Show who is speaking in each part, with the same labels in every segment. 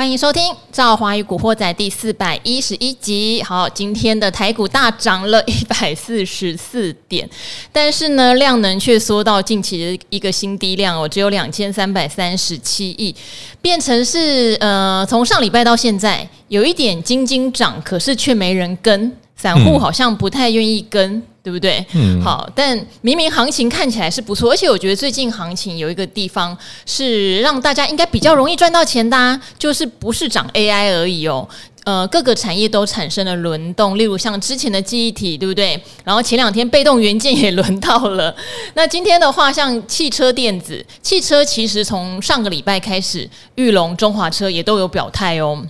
Speaker 1: 欢迎收听《赵华与古惑仔》第四百一十一集。好，今天的台股大涨了 一百四十四点，但是呢，量能却缩到近期的一个新低量哦，只有两千三百三十七亿，变成是呃，从上礼拜到现在有一点惊惊涨，可是却没人跟，散户好像不太愿意跟。嗯对不对？嗯，好，但明明行情看起来是不错，而且我觉得最近行情有一个地方是让大家应该比较容易赚到钱的啊，就是不是涨 AI 而已哦，呃，各个产业都产生了轮动，例如像之前的记忆体，对不对？然后前两天被动元件也轮到了，那今天的话，像汽车电子，汽车其实从上个礼拜开始，玉龙、中华车也都有表态哦。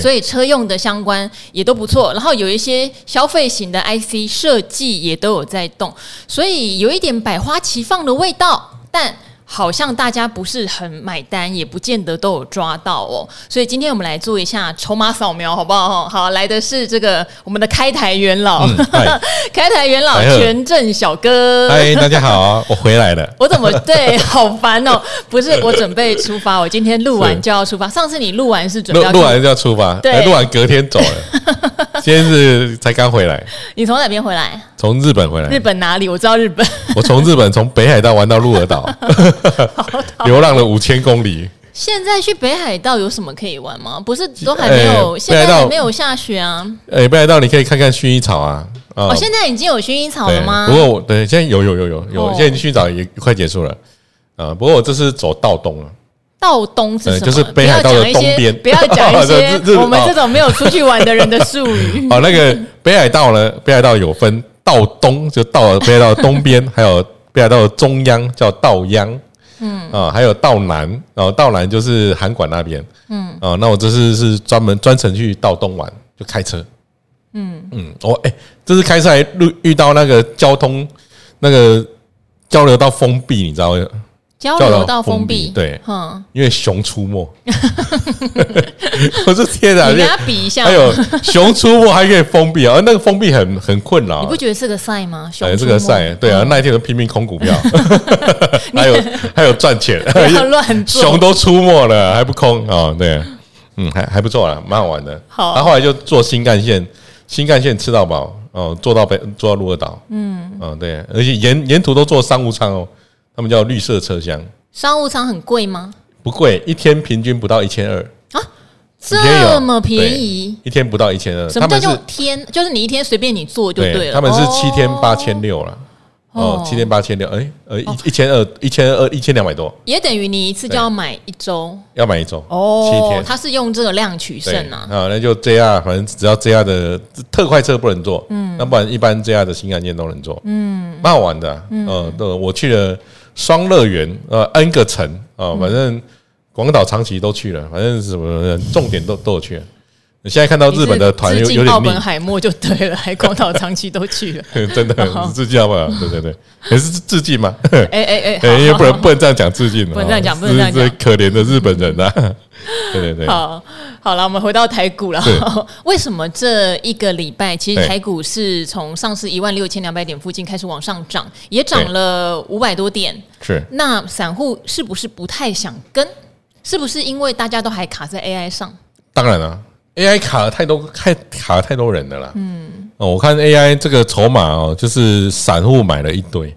Speaker 1: 所以车用的相关也都不错，然后有一些消费型的 IC 设计也都有在动，所以有一点百花齐放的味道，但。好像大家不是很买单，也不见得都有抓到哦。所以今天我们来做一下筹码扫描，好不好？好，来的是这个我们的开台元老，嗯、开台元老权证小哥。
Speaker 2: 嗨，大家好，我回来了。
Speaker 1: 我怎么对？好烦哦！不是，我准备出发，我今天录完就要出发。上次你录完是准备
Speaker 2: 录完就要出发，对，录完隔天走了。今天是才刚回来。
Speaker 1: 你从哪边回来？
Speaker 2: 从日本回来。
Speaker 1: 日本哪里？我知道日本。
Speaker 2: 我从日本从北海道玩到鹿儿岛。流浪了五千公里。
Speaker 1: 现在去北海道有什么可以玩吗？不是都还没有？欸、现在还没有下雪啊。
Speaker 2: 哎、欸，北海道你可以看看薰衣草啊。
Speaker 1: 哦，现在已经有薰衣草了吗？
Speaker 2: 不过我对，现在有有有有有，现在薰衣草也快结束了。啊，不过我这是走道东了。
Speaker 1: 道东是什么？
Speaker 2: 就是北海道的东边。
Speaker 1: 不要讲一些 我们这种没有出去玩的人的术语。
Speaker 2: 哦，那个北海道呢？北海道有分道东，就到了北海道的东边，还有北海道的中央叫道央。嗯啊，还有道南，然后道南就是函馆那边。嗯啊，那我这次是专门专程去道东玩，就开车。嗯嗯，我哎，这次开车还遇遇到那个交通那个交流道封闭，你知道吗？
Speaker 1: 交流到封闭，
Speaker 2: 对，嗯，因为熊出没。我说天哪，
Speaker 1: 你跟他比一下，
Speaker 2: 还有熊出没还可以封闭啊？那个封闭很很困扰，
Speaker 1: 你不觉得是个赛吗？
Speaker 2: 熊是个赛，对啊，那一天都拼命空股票，还有还有赚钱，
Speaker 1: 乱做，
Speaker 2: 熊都出没了还不空啊？对，嗯，还还不错啊，蛮好玩的。好，然后后来就坐新干线，新干线吃到饱哦，坐到北坐到鹿儿岛，嗯嗯，对，而且沿沿途都坐商务舱哦。他们叫绿色车厢，
Speaker 1: 商务舱很贵吗？
Speaker 2: 不贵，一天平均不到一千二啊，
Speaker 1: 这么便宜，
Speaker 2: 一天不到一千二。
Speaker 1: 什么叫做天？就是你一天随便你坐就对了。
Speaker 2: 他们是七天八千六了，哦，七天八千六，哎，呃，一一千二，一千二，一千两百多，
Speaker 1: 也等于你一次就要买一周，
Speaker 2: 要买一周哦，七天。
Speaker 1: 他是用这个量取胜啊，
Speaker 2: 啊，那就 JR，反正只要 JR 的特快车不能坐，嗯，那不然一般 JR 的新干线都能坐，嗯，蛮好玩的，嗯，对，我去了。双乐园，呃，N 个城啊，反正广岛、长崎都去了，反正什么重点都都有去了。你现在看到日本的团有有点腻，奥本
Speaker 1: 海默就对了，还广岛、长崎都去了，
Speaker 2: 真的致敬好不好？对对对，也是致敬嘛。哎哎哎，因为不能不能这样讲致敬，
Speaker 1: 不能这样讲，不能这样讲，
Speaker 2: 这可怜的日本人 呐。对对对，
Speaker 1: 好。好了，我们回到台股了。是为什么这一个礼拜，其实台股是从上市一万六千两百点附近开始往上涨，也涨了五百多点。
Speaker 2: 是，
Speaker 1: 那散户是不是不太想跟？是不是因为大家都还卡在 AI 上？
Speaker 2: 当然了，AI 卡了太多，太卡了太多人了啦。嗯，哦，我看 AI 这个筹码哦，就是散户买了一堆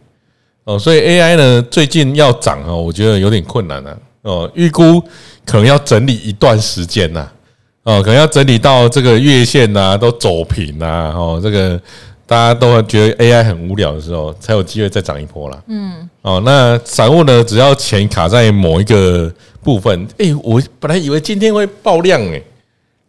Speaker 2: 哦，所以 AI 呢最近要涨哦，我觉得有点困难了哦，预估可能要整理一段时间呐。哦，可能要整理到这个月线呐、啊，都走平呐、啊，哦，这个大家都觉得 AI 很无聊的时候，才有机会再涨一波啦。嗯，哦，那散户呢，只要钱卡在某一个部分，哎、欸，我本来以为今天会爆量哎、欸，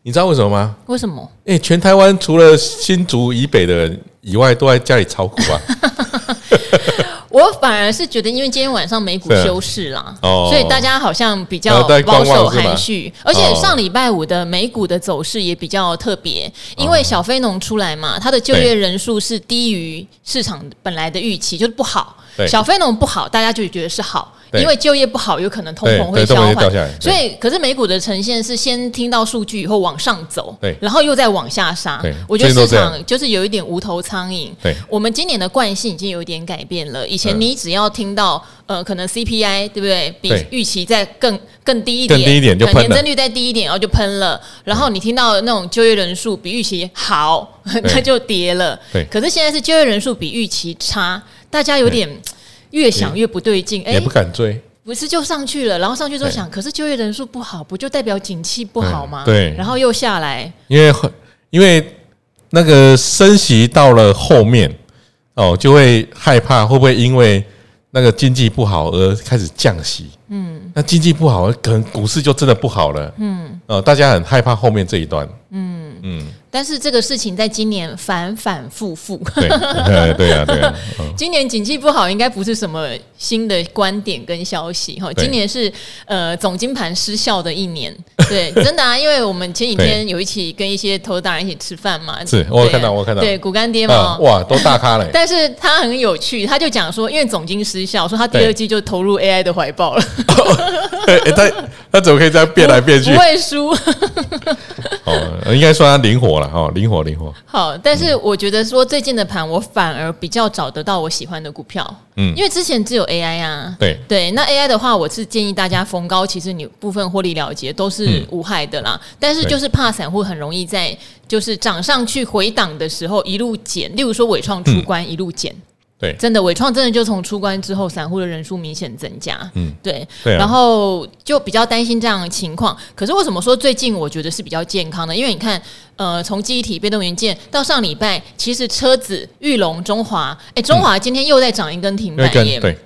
Speaker 2: 你知道为什么吗？
Speaker 1: 为什么？
Speaker 2: 哎、欸，全台湾除了新竹以北的人以外，都在家里炒股啊。
Speaker 1: 我反而是觉得，因为今天晚上美股休市啦，所以大家好像比较保守含蓄，而且上礼拜五的美股的走势也比较特别，因为小非农出来嘛，它的就业人数是低于市场本来的预期，就是不好。小非农不好，大家就觉得是好。因为就业不好，有可能通膨会消缓，所以可是美股的呈现是先听到数据以后往上走，然后又再往下杀。我觉得市场就是有一点无头苍蝇。我们今年的惯性已经有一点改变了。以前你只要听到呃可能 CPI 对不对，比预期再更更低一点，
Speaker 2: 更低一点就喷了，
Speaker 1: 年增率再低一点，然后就喷了。然后你听到那种就业人数比预期好，它就跌了。
Speaker 2: 对，
Speaker 1: 可是现在是就业人数比预期差，大家有点越想越不对劲，哎，
Speaker 2: 也不敢追。
Speaker 1: 不是就上去了，然后上去之后想，可是就业人数不好，不就代表景气不好吗？
Speaker 2: 对，
Speaker 1: 然后又下来，
Speaker 2: 因为因为那个升息到了后面哦，就会害怕会不会因为那个经济不好而开始降息？嗯，那经济不好，可能股市就真的不好了。嗯，哦，大家很害怕后面这一段。嗯嗯。
Speaker 1: 但是这个事情在今年反反复复。
Speaker 2: 对 对呀对呀。
Speaker 1: 今年景气不好，应该不是什么新的观点跟消息哈。今年是呃总金盘失效的一年。对，真的啊，因为我们前几天有一起跟一些投资大人一起吃饭嘛。
Speaker 2: 是，我看到我看到。
Speaker 1: 对，股干爹嘛。
Speaker 2: 哇，都大咖了。
Speaker 1: 但是他很有趣，他就讲说，因为总金失效，说他第二季就投入 AI 的怀抱了。
Speaker 2: 他他怎么可以这样变来变去？
Speaker 1: 不会输。
Speaker 2: 哦，应该说他灵活。了哈，灵活灵活。
Speaker 1: 好，但是我觉得说最近的盘，我反而比较找得到我喜欢的股票。嗯，因为之前只有 AI 啊。
Speaker 2: 对
Speaker 1: 对，那 AI 的话，我是建议大家逢高，其实你部分获利了结都是无害的啦。嗯、但是就是怕散户很容易在就是涨上去回档的时候一路减，例如说伟创出关一路减。嗯
Speaker 2: 对，
Speaker 1: 真的，伟创真的就从出关之后，散户的人数明显增加。嗯，对，
Speaker 2: 对啊，
Speaker 1: 然后就比较担心这样的情况。可是为什么说最近我觉得是比较健康的？因为你看，呃，从记忆体、被动元件到上礼拜，其实车子、玉龙、中华，哎，中华今天又在涨一根停板耶。
Speaker 2: 对，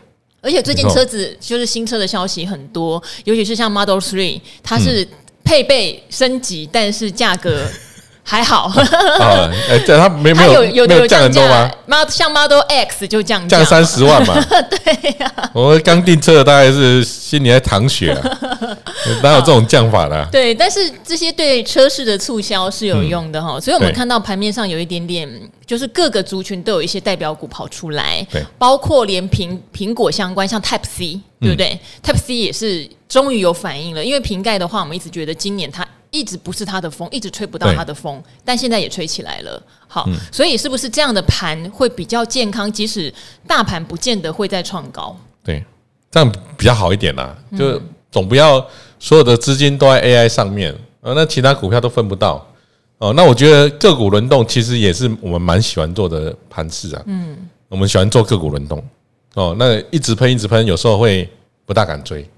Speaker 1: 而且最近车子就是新车的消息很多，尤其是像 Model Three，它是配备升级，但是价格。还好
Speaker 2: 啊，哎，这他没没有有没有降很多吗？
Speaker 1: 妈，像 Model X 就降
Speaker 2: 降三十万嘛。
Speaker 1: 对呀，
Speaker 2: 我刚订车的大概是心里在淌血，哪有这种降法的？
Speaker 1: 对，但是这些对车市的促销是有用的哈。所以我们看到盘面上有一点点，就是各个族群都有一些代表股跑出来，对，包括连苹苹果相关，像 Type C，对不对？Type C 也是终于有反应了，因为瓶盖的话，我们一直觉得今年它。一直不是它的风，一直吹不到它的风，但现在也吹起来了。好，嗯、所以是不是这样的盘会比较健康？即使大盘不见得会再创高，
Speaker 2: 对，这样比较好一点啦。就总不要所有的资金都在 AI 上面，呃，那其他股票都分不到。哦，那我觉得个股轮动其实也是我们蛮喜欢做的盘势啊。嗯，我们喜欢做个股轮动。哦，那一直喷一直喷，有时候会不大敢追。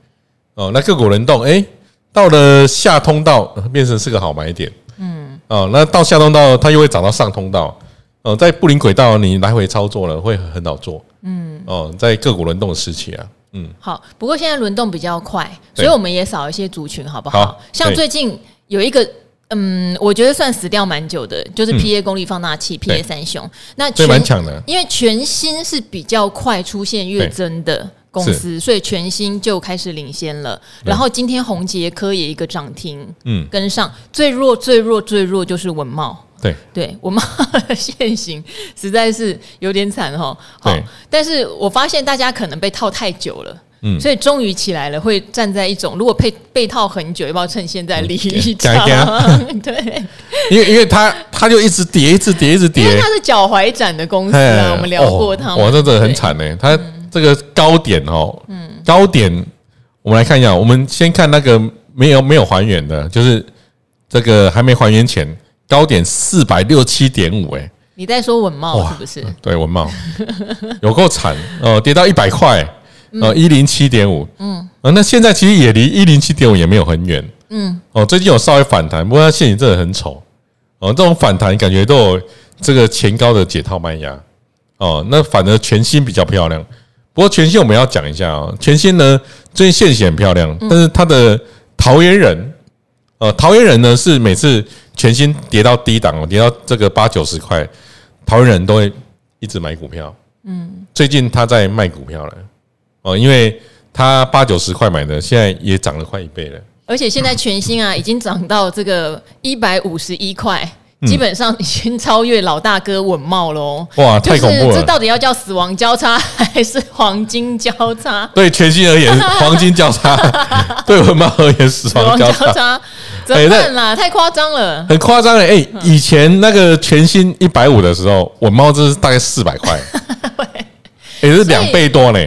Speaker 2: 哦，那个股轮动，哎。到了下通道，变成是个好买点。嗯，哦，那到下通道，它又会涨到上通道。哦，在布林轨道，你来回操作了会很好做。嗯，哦，在个股轮动的时期啊，嗯，
Speaker 1: 好。不过现在轮动比较快，所以我们也少一些族群，好不好？像最近有一个，嗯，我觉得算死掉蛮久的，就是 PA 功率放大器，PA 三雄。那
Speaker 2: 全蛮强的，
Speaker 1: 因为全新是比较快出现月增的。公司，所以全新就开始领先了。然后今天宏杰科也一个涨停，嗯，跟上最弱、最弱、最弱就是文茂。
Speaker 2: 对
Speaker 1: 对，稳懋的现行 实在是有点惨哈。好，但是我发现大家可能被套太久了，嗯，所以终于起来了，会站在一种如果被被套很久，要不要趁现在离一场？对，
Speaker 2: 因为因为他他就一直跌，一直跌，一直跌，因为
Speaker 1: 他是脚踝展的公司啊，我们聊过他，
Speaker 2: 哇，真的很惨呢，他。这个高点哦，嗯，高点，我们来看一下。我们先看那个没有没有还原的，就是这个还没还原前高点四百六七点五，哎，
Speaker 1: 你在说文茂是不是？
Speaker 2: 对，文茂。有够惨。哦，跌到一百块，呃，一零七点五，嗯，那现在其实也离一零七点五也没有很远，嗯，哦，最近有稍微反弹，不过它现形真的很丑，哦，这种反弹感觉都有这个前高的解套卖压，哦，那反而全新比较漂亮。不过全新我们要讲一下啊，全新呢最近现形很漂亮，但是它的桃园人，呃，桃园人呢是每次全新跌到低档，跌到这个八九十块，桃园人都会一直买股票。嗯，最近他在卖股票了，哦，因为他八九十块买的，现在也涨了快一倍了。
Speaker 1: 而且现在全新啊，已经涨到这个一百五十一块。基本上已经超越老大哥稳懋喽！
Speaker 2: 哇，太恐怖了！
Speaker 1: 这到底要叫死亡交叉还是黄金交叉？
Speaker 2: 对全新而言，黄金交叉；对稳懋而言，死亡交叉。
Speaker 1: 怎么办啦？太夸张了，
Speaker 2: 很夸张了。哎，以前那个全新一百五的时候，稳懋这是大概四百块，也是两倍多呢。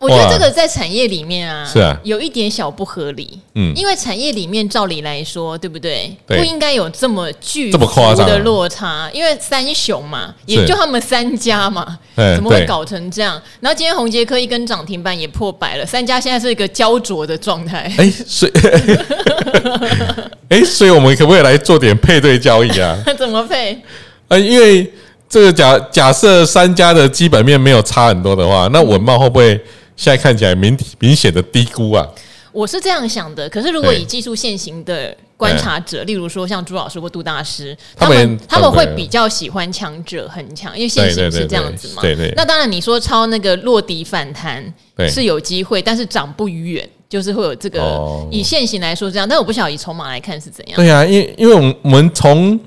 Speaker 1: 我觉得这个在产业里面啊，
Speaker 2: 是啊，
Speaker 1: 有一点小不合理。
Speaker 2: 嗯，
Speaker 1: 因为产业里面照理来说，对不对？
Speaker 2: 對
Speaker 1: 不应该有这么巨
Speaker 2: 这么夸张
Speaker 1: 的落差，因为三雄嘛，也就他们三家嘛，怎么会搞成这样？然后今天宏捷科一根涨停板也破百了，三家现在是一个焦灼的状态。
Speaker 2: 哎，所以 哎，所以我们可不可以来做点配对交易啊？
Speaker 1: 怎么配？
Speaker 2: 呃，因为这个假假设三家的基本面没有差很多的话，那稳懋会不会？现在看起来明明显的低估啊！
Speaker 1: 我是这样想的，可是如果以技术现行的观察者，例如说像朱老师或杜大师，他们他们会比较喜欢强者很强，因为现行是这样子嘛。对对。那当然，你说抄那个落底反弹是有机会，但是涨不远，就是会有这个以现行来说这样。但我不晓得以筹码来看是怎样。
Speaker 2: 对啊，因因为我们我们从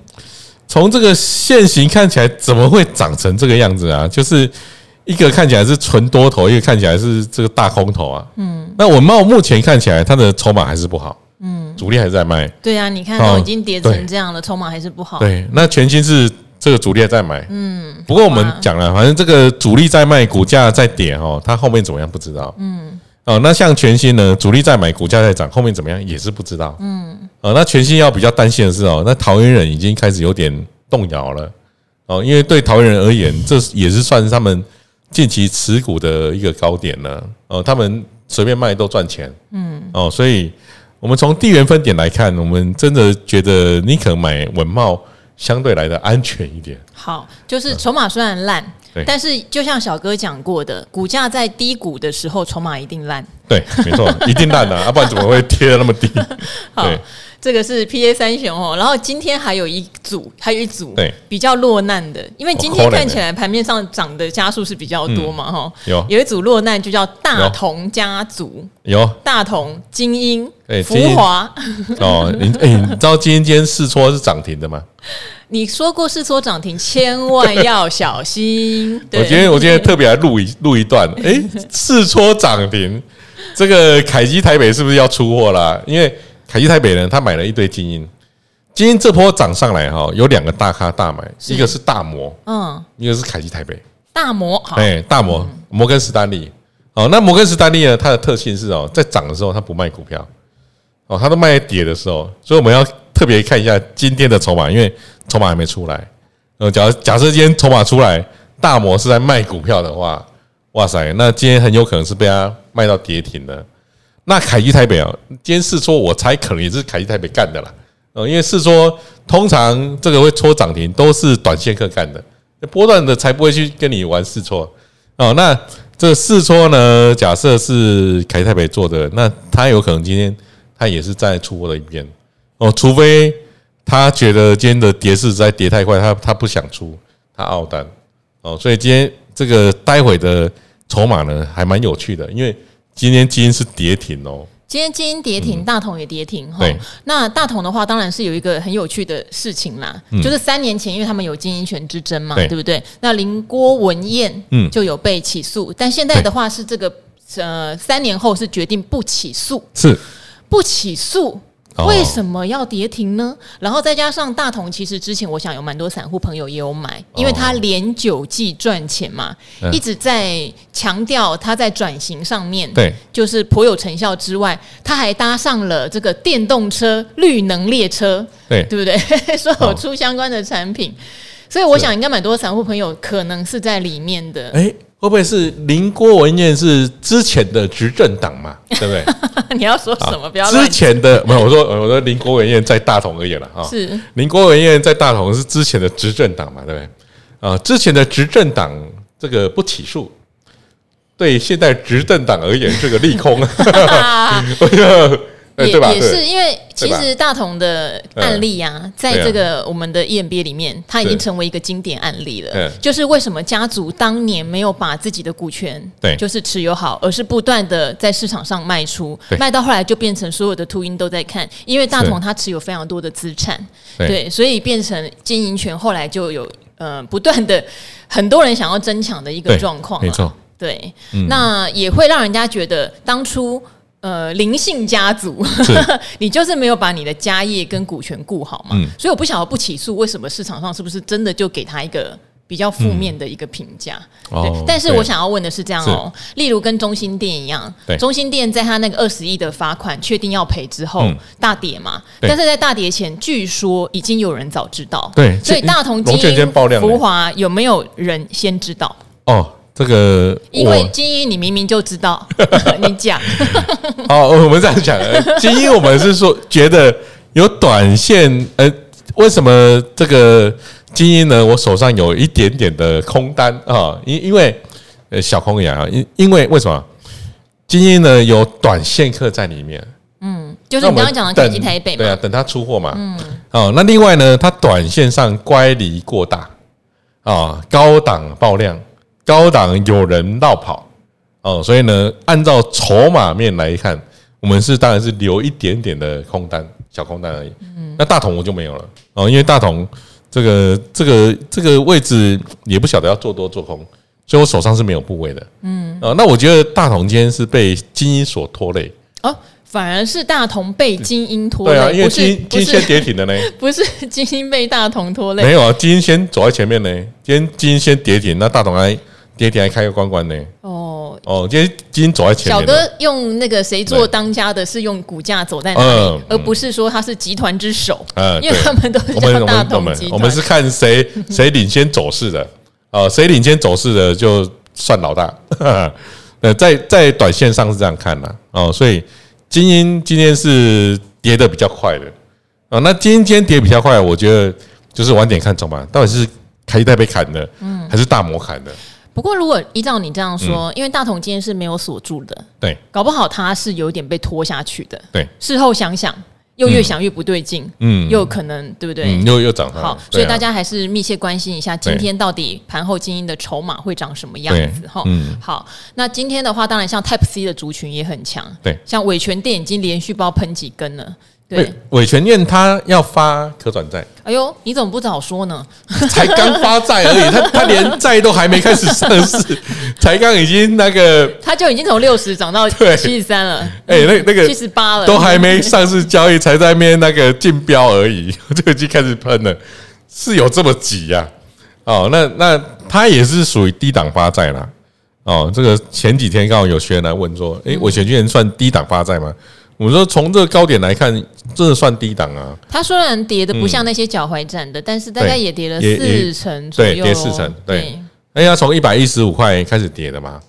Speaker 2: 从这个现行看起来，怎么会长成这个样子啊？就是。一个看起来是纯多头，一个看起来是这个大空头啊。嗯，那稳懋目前看起来它的筹码还是不好。嗯，主力还是在卖。
Speaker 1: 对啊，你看都已经跌成这样了，筹码还是不好。
Speaker 2: 对，那全新是这个主力还在买。嗯，不过我们讲了，反正这个主力在卖，股价在跌哦，它后面怎么样不知道。嗯，哦，那像全新呢，主力在买，股价在涨，后面怎么样也是不知道。嗯，哦，那全新要比较担心的是哦，那桃园人已经开始有点动摇了。哦，因为对桃园人而言，这也是算是他们。近期持股的一个高点呢，呃，他们随便卖都赚钱，嗯，哦，所以我们从地缘分点来看，我们真的觉得你可能买文茂相对来的安全一点。
Speaker 1: 好，就是筹码虽然烂，嗯、但是就像小哥讲过的，股价在低谷的时候，筹码一定烂。对，
Speaker 2: 没错，一定烂啊，要、啊、不然怎么会贴的那么低？
Speaker 1: 好。对这个是 P A 三雄哦，然后今天还有一组，还有一组比较落难的，因为今天看起来盘面上涨的家数是比较多嘛，哈，有。有一组落难就叫大同家族，有。大同、精英、福华。
Speaker 2: 哦，你哎，你知道今天今天试撮是涨停的吗？
Speaker 1: 你说过试撮涨停，千万要小心。
Speaker 2: 我今天我今天特别来录一录一段，哎，试撮涨停，这个凯基台北是不是要出货啦？因为凯基台北呢，他买了一堆精英，精英这波涨上来哈，有两个大咖大买，一个是大摩，嗯，一个是凯基台北。
Speaker 1: 大摩，
Speaker 2: 哎，大摩摩根士丹利，哦，那摩根士丹利呢，它的特性是哦，在涨的时候它不卖股票，哦，它都卖跌的时候，所以我们要特别看一下今天的筹码，因为筹码还没出来，呃，假假设今天筹码出来，大摩是在卖股票的话，哇塞，那今天很有可能是被它卖到跌停的。那凯基台北啊，今天试撮，我猜可能也是凯基台北干的啦。呃，因为试撮通常这个会戳涨停，都是短线客干的，波段的才不会去跟你玩试撮哦。那这试撮呢，假设是凯基台北做的，那他有可能今天他也是在出货的一边哦，除非他觉得今天的跌势在跌太快，他他不想出，他凹单哦。所以今天这个待会的筹码呢，还蛮有趣的，因为。今天基因是跌停哦，
Speaker 1: 今天基因跌停，大同也跌停哈。对，那大同的话，当然是有一个很有趣的事情啦，就是三年前，因为他们有经营权之争嘛，对。不对？那林郭文燕嗯。就有被起诉，但现在的话是这个呃三年后是决定不起诉，
Speaker 2: 是。
Speaker 1: 不起诉。为什么要跌停呢？然后再加上大同，其实之前我想有蛮多散户朋友也有买，因为他连九季赚钱嘛，一直在强调他在转型上面，对，就是颇有成效之外，他还搭上了这个电动车绿能列车，对，对不对？说有出相关的产品，所以我想应该蛮多散户朋友可能是在里面的。
Speaker 2: 诶会不会是林郭文彦是之前的执政党嘛？对不对？
Speaker 1: 你要说什么？不要
Speaker 2: 之前的没有，我说我说林郭文彦在大同而言了哈。是林郭文彦在大同是之前的执政党嘛？对不对？啊，之前的执政党这个不起诉，对现在执政党而言是个利空。
Speaker 1: 也也是因为，其实大同的案例啊，在这个我们的 EMBA 里面，它已经成为一个经典案例了。就是为什么家族当年没有把自己的股权，对，就是持有好，而是不断的在市场上卖出，卖到后来就变成所有的秃鹰都在看，因为大同它持有非常多的资产，对，所以变成经营权后来就有呃不断的很多人想要争抢的一个状况，没错，对，那也会让人家觉得当初。呃，灵性家族，是。你就是没有把你的家业跟股权顾好嘛？嗯、所以我不晓得不起诉，为什么市场上是不是真的就给他一个比较负面的一个评价。
Speaker 2: 嗯、
Speaker 1: 对，但是我想要问的是这样哦，例如跟中心店一样，
Speaker 2: 对，
Speaker 1: 中心店在他那个二十亿的罚款确定要赔之后、嗯、大跌嘛，但是在大跌前，据说已经有人早知道，
Speaker 2: 对，
Speaker 1: 所以大同、晶英、福华有没有人先知道？
Speaker 2: 哦，这个
Speaker 1: 因为精英你明明就知道，你讲。
Speaker 2: 好，我们这样讲，精英我们是说觉得有短线，呃，为什么这个？精英呢，我手上有一点点的空单啊，因因为呃小空呀，因因为为什么？精英呢有短线客在里面，
Speaker 1: 嗯，就是你刚刚讲的台积台北嘛，
Speaker 2: 对啊，等他出货嘛，嗯，哦，那另外呢，它短线上乖离过大啊，高档爆量，高档有人绕跑。哦，所以呢，按照筹码面来看，我们是当然是留一点点的空单，小空单而已，嗯，那大同我就没有了。哦，因为大同。这个这个这个位置也不晓得要做多做空，所以我手上是没有部位的。嗯，啊，那我觉得大同今天是被精英所拖累。
Speaker 1: 哦，反而是大同被精英拖累。
Speaker 2: 对啊，因为晶晶先跌停的呢，
Speaker 1: 不是精英被大同拖累，
Speaker 2: 没有啊，精英先走在前面呢，今天精英先跌停，那大同还跌停还开个关关呢。哦。哦，今天今天走在前面。小哥
Speaker 1: 用那个谁做当家的，是用股价走在哪里，而不是说他是集团之首。嗯，因为他们都是叫大同集团。
Speaker 2: 我们是看谁 谁领先走势的，哦，谁领先走势的就算老大。呃，在在短线上是这样看的哦，所以晶英今天是跌的比较快的啊。那今天跌比较快，我觉得就是晚点看走吧，到底是开代被砍的，嗯，还是大摩砍的？
Speaker 1: 不过，如果依照你这样说，嗯、因为大同今天是没有锁住的，
Speaker 2: 对，
Speaker 1: 搞不好它是有点被拖下去的，
Speaker 2: 对。
Speaker 1: 事后想想，又越想越不对劲，嗯，又可能对不对？
Speaker 2: 嗯、又又涨了。
Speaker 1: 好，所以大家还是密切关心一下，今天到底盘后精英的筹码会长什么样子？哈，嗯。好，那今天的话，当然像 Type C 的族群也很强，
Speaker 2: 对，
Speaker 1: 像伟权电已经连续爆喷几根了。
Speaker 2: 对，伟全院他要发可转债。
Speaker 1: 哎呦，你怎么不早说呢？
Speaker 2: 才刚发债而已，他他连债都还没开始上市，才刚已经那个，
Speaker 1: 他就已经从六十涨到七十三了。
Speaker 2: 哎，那那个
Speaker 1: 七十八了，
Speaker 2: 都还没上市交易，才在那边那个竞标而已，就已经开始喷了，是有这么急呀？哦，那那他也是属于低档发债啦。哦，这个前几天刚好有学员来问说，哎，伟诠居然算低档发债吗？我说从这个高点来看，真的算低档啊。
Speaker 1: 它虽然跌的不像那些脚踝站的，嗯、但是大概也跌了四成左右。
Speaker 2: 对，跌四成。对，哎呀，从一百一十五块开始跌的嘛。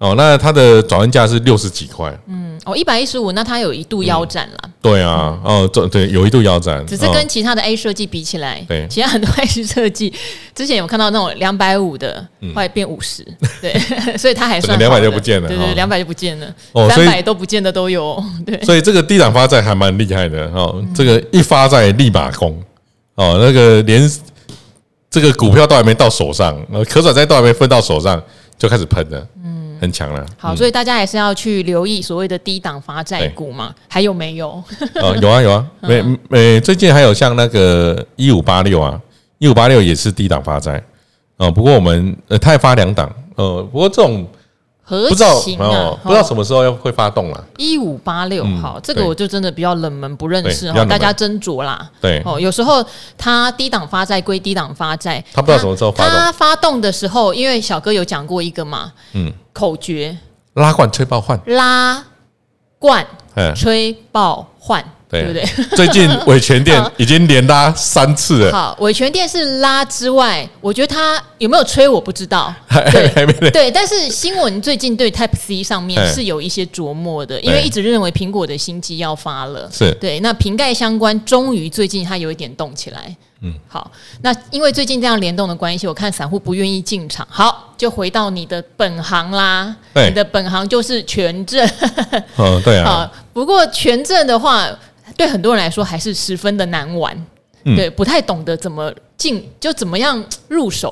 Speaker 2: 哦，那它的转换价是六十几块。嗯，
Speaker 1: 哦，一百一十五，那它有一度腰斩了。
Speaker 2: 对啊，哦，这对有一度腰斩，
Speaker 1: 只是跟其他的 A 设计比起来，对，其他很多 A 设计之前有看到那种两百五的，后来变五十，对，所以它还算
Speaker 2: 两百就不见了，
Speaker 1: 对对，两百就不见了，哦，三百都不见的都有，对，
Speaker 2: 所以这个低档发债还蛮厉害的哦，这个一发债立马攻，哦，那个连这个股票都还没到手上，可转债都还没分到手上，就开始喷了，嗯。很强了，
Speaker 1: 好，所以大家还是要去留意所谓的低档发债股嘛，还有没有？
Speaker 2: 啊，有啊有啊，没没，最近还有像那个一五八六啊，一五八六也是低档发债，哦，不过我们呃，它发两档，呃，不过这种。不知道哦，不知道什么时候要会发动了。
Speaker 1: 一五八六，好，这个我就真的比较冷门，不认识哈，大家斟酌啦。
Speaker 2: 对，
Speaker 1: 哦，有时候他低档发债归低档发债，
Speaker 2: 他不知道什么时候发动。
Speaker 1: 他发动的时候，因为小哥有讲过一个嘛，嗯，口诀：
Speaker 2: 拉罐吹爆换，
Speaker 1: 拉罐吹爆换。对不对？
Speaker 2: 最近伟诠电已经连拉三次了。
Speaker 1: 好，伟诠电是拉之外，我觉得他有没有吹我不知道。对，对，但是新闻最近对 Type C 上面是有一些琢磨的，因为一直认为苹果的新机要发了。
Speaker 2: 是
Speaker 1: 对，那瓶盖相关终于最近它有一点动起来。嗯，好，那因为最近这样联动的关系，我看散户不愿意进场。好，就回到你的本行啦。对，你的本行就是权证。
Speaker 2: 嗯，对啊。
Speaker 1: 好，不过权证的话。对很多人来说还是十分的难玩，嗯、对，不太懂得怎么进，就怎么样入手。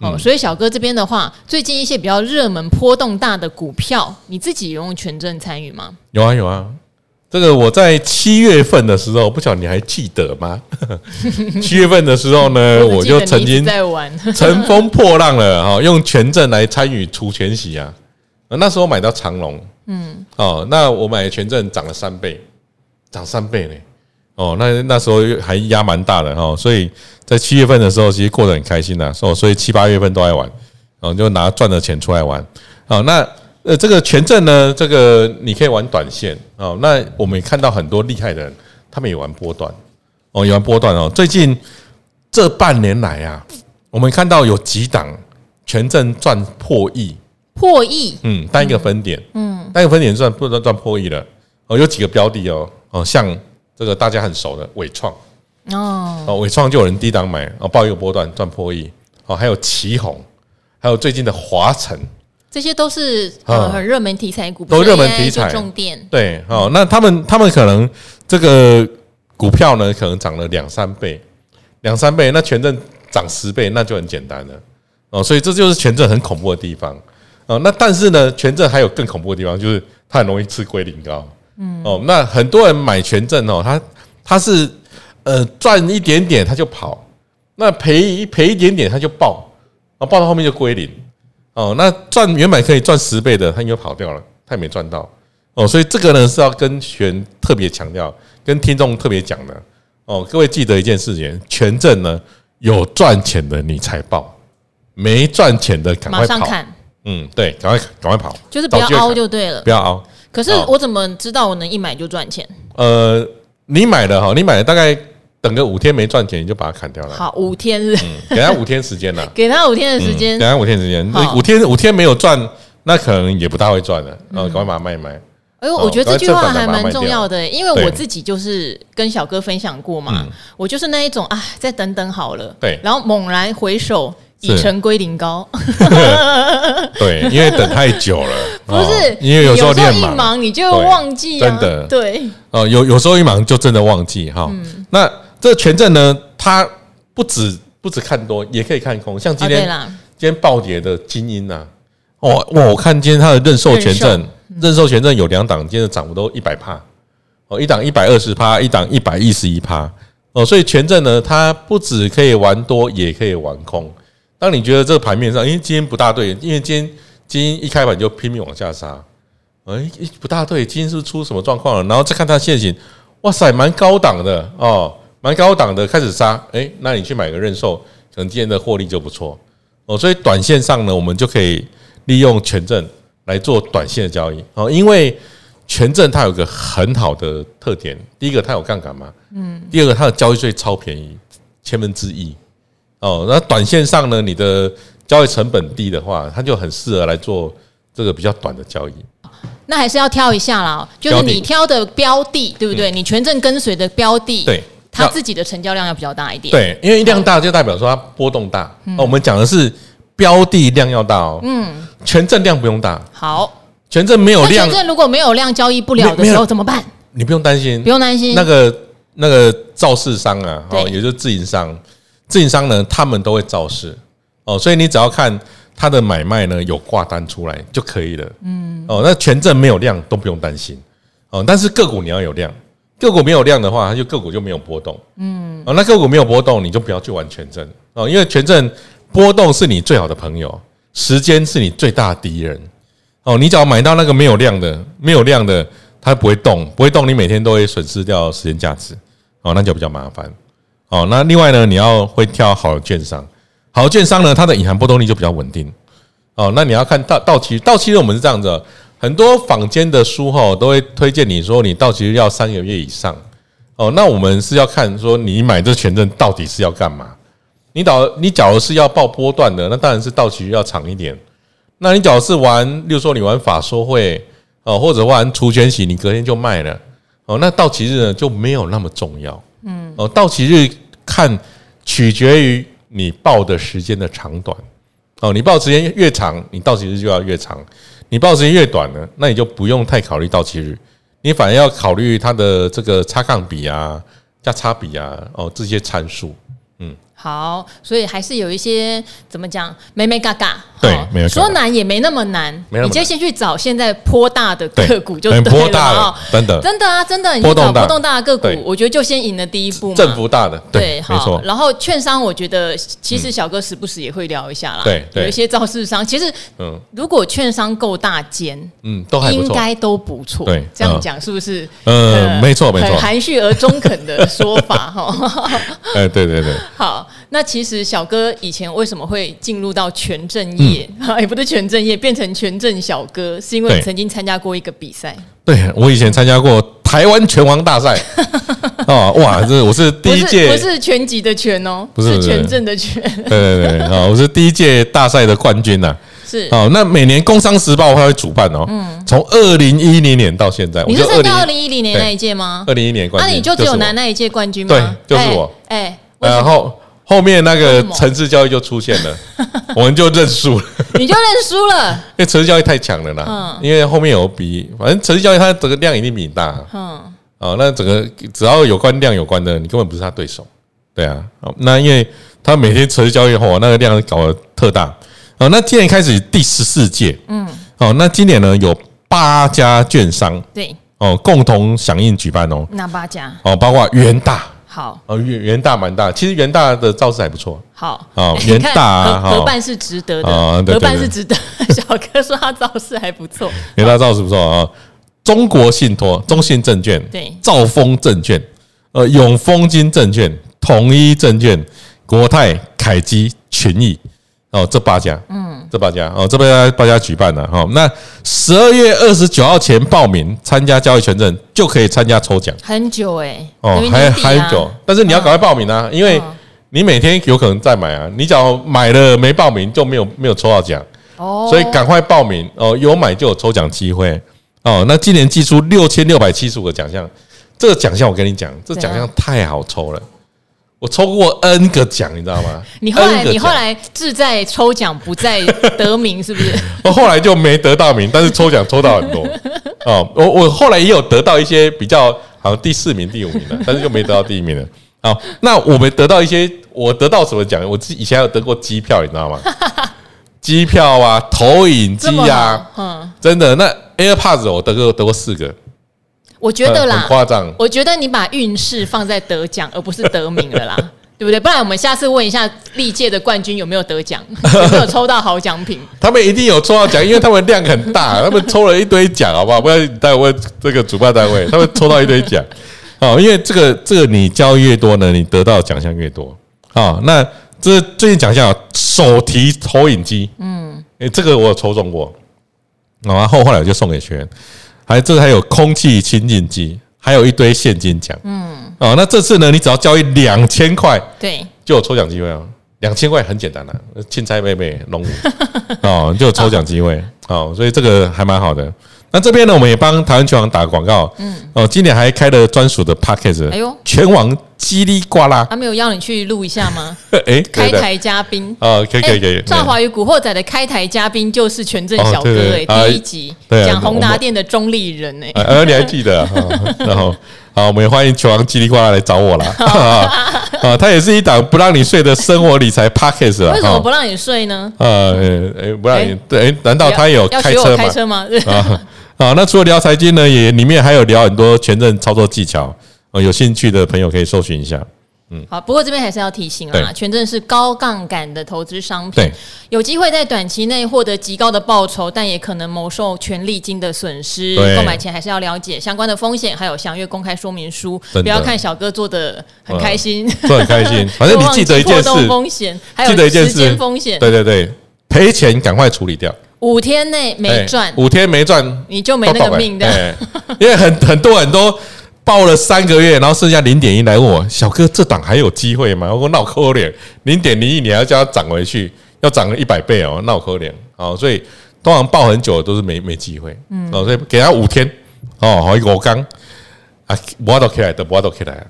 Speaker 1: 哦，嗯、所以小哥这边的话，最近一些比较热门、波动大的股票，你自己有用权证参与吗？
Speaker 2: 有啊，有啊。这个我在七月份的时候，不晓得你还记得吗？七月份的时候呢，我就曾经在玩 乘风破浪了哈，用权证来参与除权息啊。那时候买到长荣，嗯，哦，那我买的权证涨了三倍。涨三倍呢，哦，那那时候还压蛮大的哈，所以在七月份的时候，其实过得很开心呐，哦，所以七八月份都爱玩，哦，就拿赚的钱出来玩。哦，那呃，这个权证呢，这个你可以玩短线哦。那我们也看到很多厉害的人，他们也玩波段哦，也玩波段哦。最近这半年来啊，我们看到有几档权证赚破亿，
Speaker 1: 破亿，
Speaker 2: 嗯，单一个分点，嗯，单一个分点赚不能赚破亿了哦。有几个标的哦，哦，像。这个大家很熟的纬创哦，哦，纬创就有人低档买哦，报一个波段赚破亿哦，还有旗宏，还有最近的华城，
Speaker 1: 这些都是呃很热门题材股，
Speaker 2: 都热门题材。
Speaker 1: 重点。
Speaker 2: 对哦，那他们他们可能这个股票呢，可能涨了两三倍，两三倍，那权证涨十倍，那就很简单了。哦，所以这就是权证很恐怖的地方。哦。那但是呢，权证还有更恐怖的地方，就是它很容易吃归零高。嗯。哦，那很多人买权证哦，他他是呃赚一点点他就跑，那赔赔一点点他就爆，啊爆到后面就归零哦，那赚原本可以赚十倍的，他又跑掉了，他也没赚到哦，所以这个呢是要跟权特别强调，跟听众特别讲的哦，各位记得一件事情，权证呢有赚钱的你才报，没赚钱的赶快跑，嗯对，赶快赶快跑，
Speaker 1: 就是不要凹就对了，
Speaker 2: 不要凹。
Speaker 1: 可是我怎么知道我能一买就赚钱？
Speaker 2: 呃，你买的哈，你买的大概等个五天没赚钱，你就把它砍掉了。
Speaker 1: 好，五天是，
Speaker 2: 给他五天时间了，
Speaker 1: 给他五天的时间，
Speaker 2: 给他五天时间。五天五天没有赚，那可能也不大会赚了。然后赶快把它卖一卖。哎呦，
Speaker 1: 我觉得这句话还蛮重要的，因为我自己就是跟小哥分享过嘛，我就是那一种啊，再等等好了。对，然后猛然回首。已成归零高，
Speaker 2: 对，因为等太久了，
Speaker 1: 不是，
Speaker 2: 因为有时候一
Speaker 1: 忙你就忘记，
Speaker 2: 真的，
Speaker 1: 对，
Speaker 2: 哦，有有时候一忙就真的忘记哈。那这个权证呢，它不止不止看多，也可以看空，像今天今天暴跌的精英呐，哦哇，我看今天它的认售权证，认售。权证有两档，今天的涨幅都一百帕，哦，一档一百二十趴，一档一百一十一趴，哦，所以权证呢，它不止可以玩多，也可以玩空。当你觉得这个盘面上，因为今天不大对，因为今天今天一开盘就拼命往下杀，哎，不大对，今天是不是出什么状况了？然后再看它线型，哇塞，蛮高档的哦，蛮高档的，开始杀，哎，那你去买个认售，可能今天的获利就不错哦。所以短线上呢，我们就可以利用权证来做短线的交易哦，因为权证它有个很好的特点，第一个它有杠杆嘛，嗯，第二个它的交易税超便宜，千分之一。哦，那短线上呢，你的交易成本低的话，它就很适合来做这个比较短的交易。
Speaker 1: 那还是要挑一下啦，就是你挑的标的，对不对？你权证跟随的标的，对，它自己的成交量要比较大一点。
Speaker 2: 对，因为量大就代表说它波动大。哦，我们讲的是标的量要大哦。嗯，权证量不用大。好，权证没有量，
Speaker 1: 权证如果没有量交易不了的时候怎么办？
Speaker 2: 你不用担心，
Speaker 1: 不用担心。
Speaker 2: 那个那个造市商啊，哦，也就是自营商。自营商呢，他们都会造市哦，所以你只要看他的买卖呢有挂单出来就可以了。嗯，哦，那权证没有量都不用担心哦，但是个股你要有量，个股没有量的话，它就个股就没有波动。嗯，哦，那个股没有波动，你就不要去玩权证哦，因为权证波动是你最好的朋友，时间是你最大的敌人。哦，你只要买到那个没有量的，没有量的，它不会动，不会动，你每天都会损失掉时间价值。哦，那就比较麻烦。哦，那另外呢，你要会挑好的券商，好的券商呢，它的隐含波动率就比较稳定。哦，那你要看到到期到期日，我们是这样子，很多坊间的书哈都会推荐你说，你到期日要三个月以上。哦，那我们是要看说你买这权证到底是要干嘛？你导你假如是要报波段的，那当然是到期日要长一点。那你假如是玩，例如说你玩法说会哦，或者玩除权息，你隔天就卖了哦，那到期日呢就没有那么重要。嗯，哦，到期日看取决于你报的时间的长短。哦，你报时间越长，你到期日就要越长；你报时间越短呢，那你就不用太考虑到期日，你反而要考虑它的这个差抗比啊、价差比啊，哦，这些参数。嗯，
Speaker 1: 好，所以还是有一些怎么讲，没没嘎嘎，
Speaker 2: 对，没有
Speaker 1: 说难也没那么难，你就先去找现在波大的个股就对了，
Speaker 2: 波大的，真的，
Speaker 1: 真的啊，真的，你去找波动大的个股，我觉得就先赢了第一步嘛，
Speaker 2: 振幅大的，
Speaker 1: 对，没错。然后券商，我觉得其实小哥时不时也会聊一下啦，对，有一些造市商，其实，嗯，如果券商够大间，嗯，都还应该都不错，对，这样讲是不是？
Speaker 2: 嗯，没错没错，
Speaker 1: 很含蓄而中肯的说法哈，
Speaker 2: 哎，对对对，
Speaker 1: 好。那其实小哥以前为什么会进入到全正业？嗯、也 不是全正业，变成全正小哥，是因为曾经参加过一个比赛。
Speaker 2: 对，我以前参加过台湾拳王大赛。哦，哇，这我是第一届，
Speaker 1: 不是拳击的拳哦，不是，全正的拳。
Speaker 2: 对对对，啊，我是第一届大赛的冠军呐。是哦，那每年《工商时报》会主办哦。嗯，从二零一零年到现在，
Speaker 1: 你是参加二零一零年那一届吗？
Speaker 2: 二零一零年冠军，
Speaker 1: 那你就只有拿那一届冠军吗？
Speaker 2: 对，就是我。哎，然后。后面那个城市交易就出现了，我们就认输了。
Speaker 1: 你就认输了，
Speaker 2: 因为城市交易太强了啦。嗯，因为后面有比，反正城市交易它整个量一定比你大。嗯，哦，那整个只要有关量有关的，你根本不是他对手。对啊，那因为他每天城市交易后，那个量搞得特大。哦，那今年开始第十四届，嗯，哦，那今年呢有八家券商，对，哦，共同响应举办哦。
Speaker 1: 哪八家？
Speaker 2: 哦，包括元大。
Speaker 1: 好，
Speaker 2: 哦，元元大蛮大，其实元大的造势还不错。
Speaker 1: 好，
Speaker 2: 哦，元大啊，
Speaker 1: 合办是值得的，合办是值得。小哥说他造势还不错，
Speaker 2: 元大造势不错啊。中国信托、中信证券、对，兆丰证券、呃，永丰金证券、统一证券、国泰、凯基、群益，哦，这八家，嗯。这八家哦，这边八家举办的哈。那十二月二十九号前报名参加交易权证，就可以参加抽奖。很久哎，哦，还还很久，但是你要赶快报名啊，因为你每天有可能再买啊。你只要买了没报名，就没有没有抽到奖哦。所以赶快报名哦，有买就有抽奖机会哦。那今年寄出六千六百七十五个奖项，这个奖项我跟你讲，这奖项太好抽了。我抽过 N 个奖，你知道吗？
Speaker 1: 你后来你后来志在抽奖，不在得名，是不是？
Speaker 2: 我后来就没得到名，但是抽奖抽到很多 哦。我我后来也有得到一些比较好像第四名、第五名的，但是就没得到第一名的。好，那我们得到一些，我得到什么奖？我自己以前有得过机票，你知道吗？机票啊，投影机啊，嗯，真的。那 AirPods 我得过得过四个。
Speaker 1: 我觉得啦，
Speaker 2: 很夸张。
Speaker 1: 我觉得你把运势放在得奖，而不是得名了啦，对不对？不然我们下次问一下历届的冠军有没有得奖，有没有抽到好奖品？
Speaker 2: 他们一定有抽到奖，因为他们量很大，他们抽了一堆奖，好不好？不要待会问这个主办单位，他们抽到一堆奖。哦，因为这个这个你交易越多呢，你得到奖项越多。哦，那这最近奖项手提投影机，嗯，诶，这个我有抽中过，然后后来我就送给学员。还这还有空气清净机，还有一堆现金奖。嗯，哦，那这次呢，你只要交易两千块，对，就有抽奖机会哦。两千块很简单的，青菜妹妹龙五 哦，就有抽奖机会哦，所以这个还蛮好的。那这边呢，我们也帮台湾拳王打广告。嗯，哦，今年还开了专属的 Podcast。哎呦，拳王叽里呱啦，
Speaker 1: 他没有邀你去录一下吗？哎，开台嘉宾
Speaker 2: 哦，可以可以可以。
Speaker 1: 赵华与古惑仔的开台嘉宾就是全镇小哥哎，第一集讲宏达店的中立人哎，
Speaker 2: 呃，你还记得？然后好，我们也欢迎拳王叽里呱啦来找我啦。啊，他也是一档不让你睡的生活理财 Podcast
Speaker 1: 为什么不让你睡呢？
Speaker 2: 呃，哎，不让你对，难道他有开车吗？啊，那除了聊财经呢，也里面还有聊很多权证操作技巧，呃，有兴趣的朋友可以搜寻一下。
Speaker 1: 嗯，好，不过这边还是要提醒啊，权证是高杠杆的投资商品，有机会在短期内获得极高的报酬，但也可能蒙受权利金的损失。购买前还是要了解相关的风险，还有详阅公开说明书，不要看小哥做的很开心，
Speaker 2: 做很开心，反正你记得一件事，
Speaker 1: 风险，还有时间风险，
Speaker 2: 对对对，赔钱赶快处理掉。
Speaker 1: 五天内没赚，
Speaker 2: 五天没赚，
Speaker 1: 你就没那个命的。
Speaker 2: 因为很很多很多报了三个月，然后剩下零点一来问我，小哥这档还有机会吗？我说闹可怜，零点零一你还要叫它涨回去，要涨了一百倍哦，闹可怜哦。所以通常报很久都是没没机会，嗯，哦，所以给他五天哦，好一个我刚啊，我都起来的，我都起来。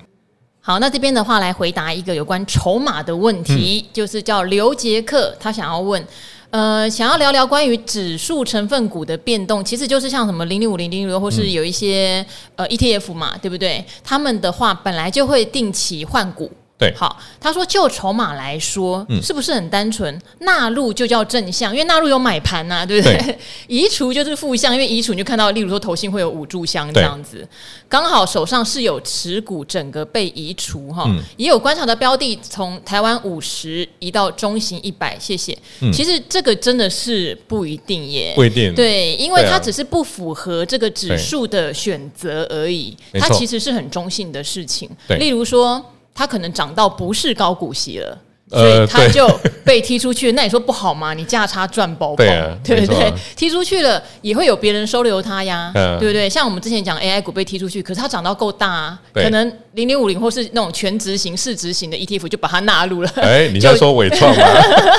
Speaker 1: 好，那这边的话来回答一个有关筹码的问题，就是叫刘杰克，他想要问。呃，想要聊聊关于指数成分股的变动，其实就是像什么零零五零零六，或是有一些呃 ETF 嘛，对不对？他们的话本来就会定期换股
Speaker 2: 对，
Speaker 1: 好，他说就筹码来说，是不是很单纯？纳入就叫正向，因为纳入有买盘呐、啊，对不对？对。移除就是负向，因为移除你就看到，例如说投信会有五炷香这样子，刚好手上是有持股，整个被移除哈，嗯、也有观察的标的从台湾五十移到中型一百，谢谢。嗯、其实这个真的是不一定耶，
Speaker 2: 不一定，
Speaker 1: 对，因为它只是不符合这个指数的选择而已，它其实是很中性的事情。例如说。它可能涨到不是高股息了，所以他就被踢出去。那你说不好吗？你价差赚包包，对不对？踢出去了也会有别人收留他呀，对不对？像我们之前讲 AI 股被踢出去，可是它涨到够大啊，可能零零五零或是那种全值型、市值型的 ETF 就把它纳入了。哎，
Speaker 2: 你在说伪创吗？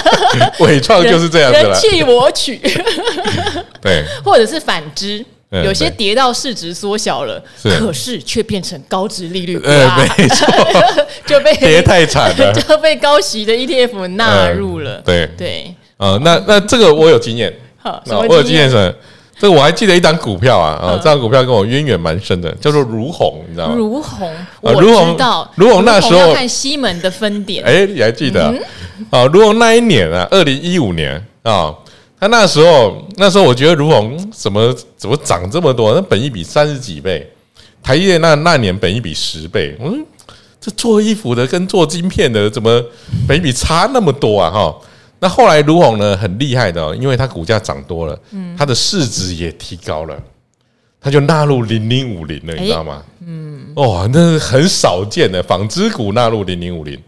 Speaker 2: 伪创就是这样子，
Speaker 1: 人弃我取，
Speaker 2: 对，
Speaker 1: 或者是反之。有些跌到市值缩小了，可是却变成高值利率，
Speaker 2: 呃，没错，
Speaker 1: 就被
Speaker 2: 跌太惨了，
Speaker 1: 就被高息的 ETF 纳入了。
Speaker 2: 对。
Speaker 1: 对，
Speaker 2: 啊，那那这个我有经验，好，我有经验是，这个我还记得一档股票啊，啊，这档股票跟我渊源蛮深的，叫做如虹，你知道吗？
Speaker 1: 如虹，我知道，
Speaker 2: 如虹那时候
Speaker 1: 看西门的分点，
Speaker 2: 哎，你还记得啊？如虹那一年啊，二零一五年啊。他那时候，那时候我觉得儒鸿怎么怎么涨这么多？那本一比三十几倍，台业那那年本一比十倍，嗯，这做衣服的跟做晶片的怎么本益比差那么多啊？哈，那后来儒鸿呢很厉害的，哦，因为它股价涨多了，嗯，它的市值也提高了，它就纳入零零五零了，你知道吗？嗯，哦，那是很少见的纺织股纳入零零五零，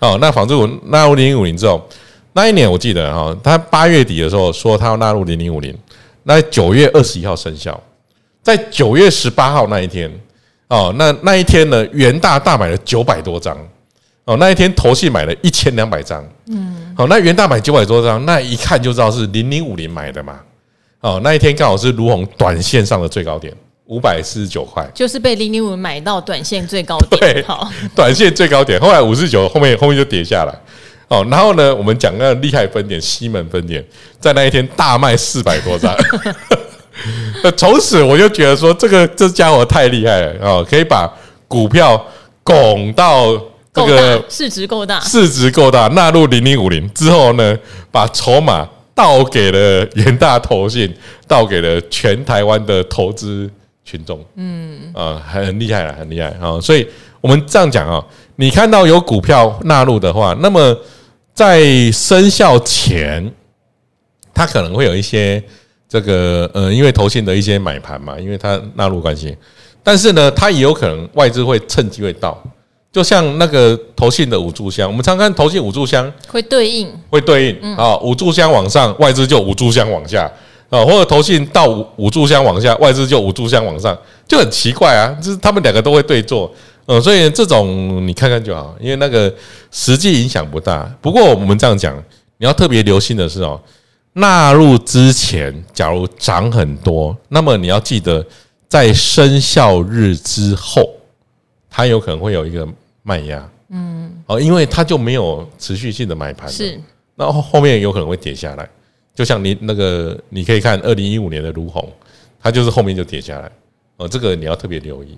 Speaker 2: 哦，那纺织股纳入零零五零之后。那一年我记得哈，他八月底的时候说他要纳入零零五零，那九月二十一号生效，在九月十八号那一天哦，那那一天呢，元大大买了九百多张哦，那一天投信买了一千两百张，嗯，好，那元大买九百多张，那一看就知道是零零五零买的嘛，哦，那一天刚好是卢鸿短线上的最高点五百四十九块，
Speaker 1: 就是被零零五零买到短线最高点，
Speaker 2: 对，好，短线最高点，后来五十九后面后面就跌下来。哦，然后呢，我们讲那个厉害分点，西门分点，在那一天大卖四百多张，从此我就觉得说，这个这家伙太厉害了哦，可以把股票拱到这个
Speaker 1: 市值够大，
Speaker 2: 市值够大，纳入零零五零。之后呢，把筹码倒给了元大投信，倒给了全台湾的投资群众，嗯，啊，很厉害了，很厉害啊，所以我们这样讲啊，你看到有股票纳入的话，那么。在生效前，它可能会有一些这个呃，因为投信的一些买盘嘛，因为它纳入关系，但是呢，它也有可能外资会趁机会到，就像那个投信的五柱香，我们常看投信五柱香
Speaker 1: 会对应，
Speaker 2: 会对应啊，五柱香往上，外资就五柱香往下啊，或者投信到五五炷香往下，外资就五炷香往上，就很奇怪啊，就是他们两个都会对坐，嗯，所以这种你看看就好，因为那个实际影响不大。不过我们这样讲，你要特别留心的是哦，纳入之前，假如涨很多，那么你要记得，在生效日之后，它有可能会有一个卖压，嗯，哦，因为它就没有持续性的买盘，是，那后面有可能会跌下来。就像你那个，你可以看二零一五年的卢红，它就是后面就跌下来，呃，这个你要特别留意。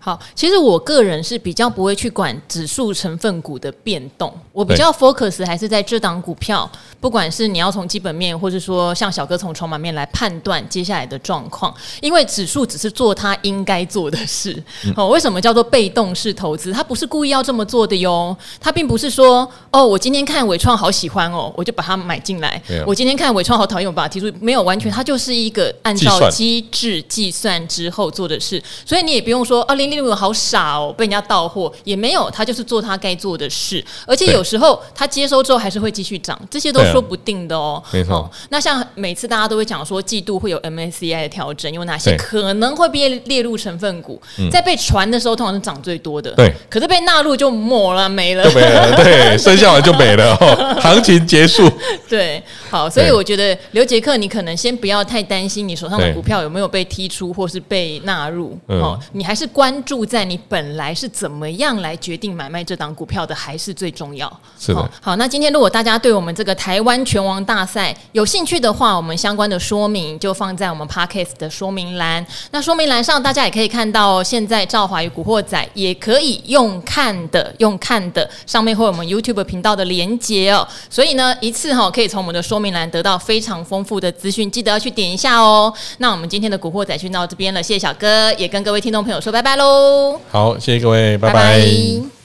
Speaker 1: 好，其实我个人是比较不会去管指数成分股的变动，我比较 focus 还是在这档股票，不管是你要从基本面，或是说像小哥从筹码面来判断接下来的状况，因为指数只是做它应该做的事。哦，为什么叫做被动式投资？它不是故意要这么做的哟，它并不是说哦，我今天看伟创好喜欢哦，我就把它买进来；我今天看伟创好讨厌，我把它提出，没有完全，它就是一个按照机制计算之后做的事，所以你也不用说二零。好傻哦，被人家盗货也没有，他就是做他该做的事，而且有时候他接收之后还是会继续涨，这些都说不定的哦。
Speaker 2: 没错，
Speaker 1: 那像每次大家都会讲说季度会有 MSCI 的调整，有哪些可能会被列入成分股，在被传的时候通常是涨最多的，对，可是被纳入就没了，没了，
Speaker 2: 就没了，对，生效完就没了，哦行情结束。
Speaker 1: 对，好，所以我觉得刘杰克，你可能先不要太担心你手上的股票有没有被踢出或是被纳入，哦，你还是关。关注在你本来是怎么样来决定买卖这档股票的，还是最重要。
Speaker 2: 是的。
Speaker 1: 好，那今天如果大家对我们这个台湾拳王大赛有兴趣的话，我们相关的说明就放在我们 Podcast 的说明栏。那说明栏上大家也可以看到，现在赵华与古惑仔也可以用看的，用看的，上面会有我们 YouTube 频道的连接哦。所以呢，一次哈可以从我们的说明栏得到非常丰富的资讯，记得要去点一下哦。那我们今天的古惑仔就到这边了，谢谢小哥，也跟各位听众朋友说拜拜喽。
Speaker 2: 好，谢谢各位，拜拜。拜拜。